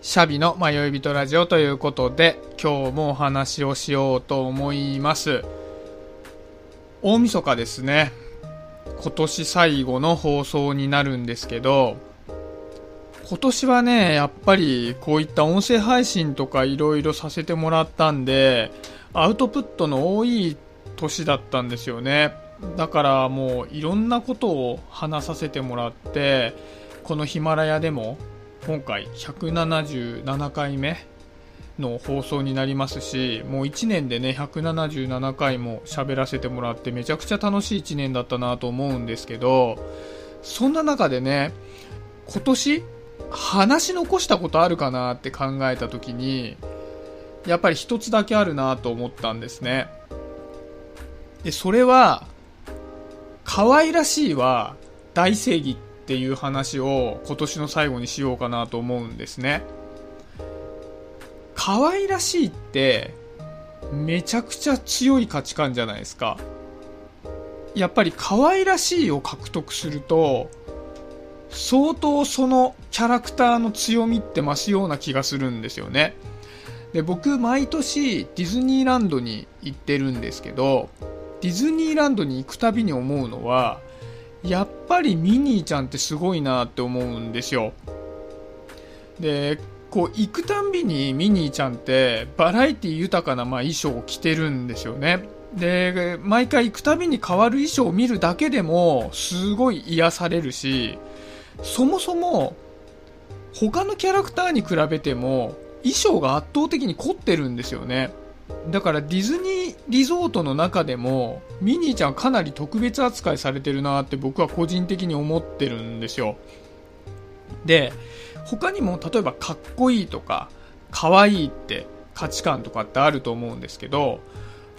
シャビの迷い人ラジオということで今日もお話をしようと思います。大晦日ですね。今年最後の放送になるんですけど今年はねやっぱりこういった音声配信とかいろいろさせてもらったんでアウトプットの多い年だったんですよね。だからもういろんなことを話させてもらってこのヒマラヤでも今回177回目の放送になりますしもう1年でね177回も喋らせてもらってめちゃくちゃ楽しい1年だったなと思うんですけどそんな中でね今年話し残したことあるかなって考えた時にやっぱり一つだけあるなと思ったんですね。でそれは可愛らしいは大正義っていう話を今年の最後にしようかなと思うんですね。可愛らしいってめちゃくちゃ強い価値観じゃないですか。やっぱり可愛らしいを獲得すると相当そのキャラクターの強みって増すような気がするんですよね。で僕毎年ディズニーランドに行ってるんですけどディズニーランドに行くたびに思うのはやっぱりミニーちゃんってすごいなって思うんですよ。でこう行くたんびにミニーちゃんってバラエティ豊かなまあ衣装を着てるんですよね。で毎回行くたびに変わる衣装を見るだけでもすごい癒されるしそもそも他のキャラクターに比べても衣装が圧倒的に凝ってるんですよね。だからディズニーリゾートの中でもミニーちゃんかなり特別扱いされてるなって僕は個人的に思ってるんですよ。で他にも例えばかっこいいとか可愛いって価値観とかってあると思うんですけど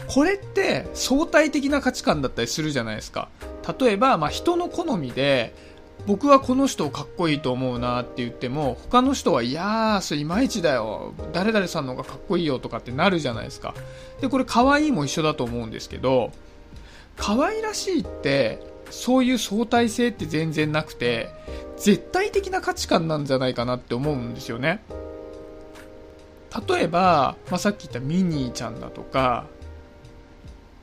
これって相対的な価値観だったりするじゃないですか。例えば、まあ、人の好みで僕はこの人をかっこいいと思うなって言っても他の人はいやーそれいまいちだよ。誰々さんの方がかっこいいよとかってなるじゃないですか。でこれ可愛いも一緒だと思うんですけど可愛らしいってそういう相対性って全然なくて絶対的な価値観なんじゃないかなって思うんですよね。例えば、まあ、さっき言ったミニーちゃんだとか、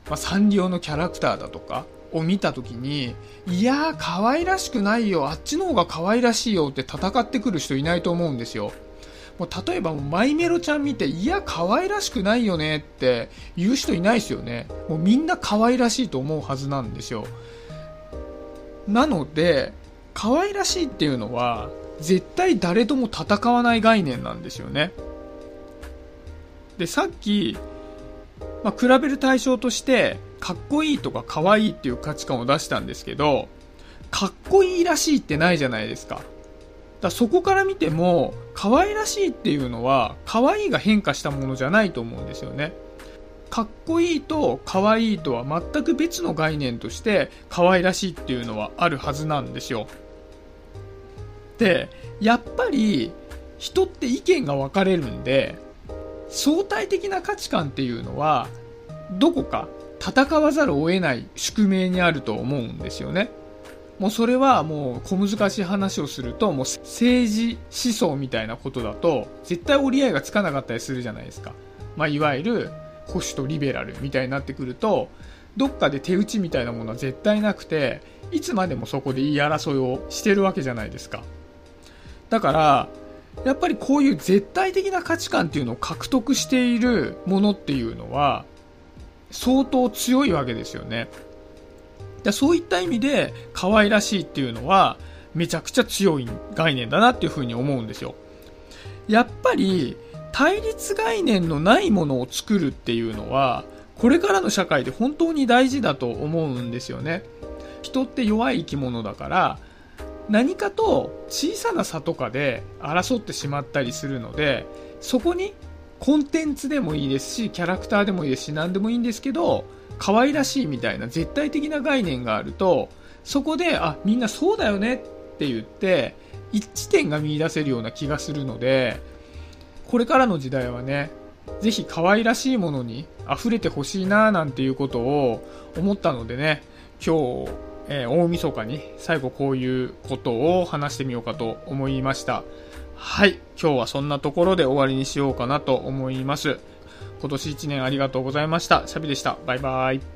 まあ、サンリオのキャラクターだとかを見た時にいやー可愛らしくないよあっちの方が可愛らしいよって戦ってくる人いないと思うんですよ。もう例えばマイメロちゃん見ていや可愛らしくないよねって言う人いないですよね。もうみんな可愛らしいと思うはずなんですよ。なので可愛らしいっていうのは絶対誰とも戦わない概念なんですよね。でさっき、まあ、比べる対象としてかっこいいとか可愛いっていう価値観を出したんですけどかっこいいらしいってないじゃないですか。だそこから見ても可愛らしいっていうのは可愛いが変化したものじゃないと思うんですよね。かっこいいと可愛いとは全く別の概念として可愛らしいっていうのはあるはずなんですよ。でやっぱり人って意見が分かれるんで相対的な価値観っていうのはどこか戦わざるを得ない宿命にあると思うんですよね。もうそれはもう小難しい話をするともう政治思想みたいなことだと絶対折り合いがつかなかったりするじゃないですか、まあ、いわゆる保守とリベラルみたいになってくるとどっかで手打ちみたいなものは絶対なくていつまでもそこで言い争いをしてるわけじゃないですか。だからやっぱりこういう絶対的な価値観っていうのを獲得しているものっていうのは相当強いわけですよね。でそういった意味で可愛らしいっていうのはめちゃくちゃ強い概念だなっていうふうに思うんですよ。やっぱり対立概念のないものを作るっていうのはこれからの社会で本当に大事だと思うんですよね。人って弱い生き物だから何かと小さな差とかで争ってしまったりするのでそこにコンテンツでもいいですしキャラクターでもいいですし何でもいいんですけど可愛らしいみたいな絶対的な概念があるとそこであみんなそうだよねって言って一致点が見いだせるような気がするのでこれからの時代はねぜひ可愛らしいものに溢れてほしいななんていうことを思ったのでね今日、えー、大晦日に最後こういうことを話してみようかと思いました。はい。今日はそんなところで終わりにしようかなと思います。今年1年ありがとうございました。シャビでした。バイバイ。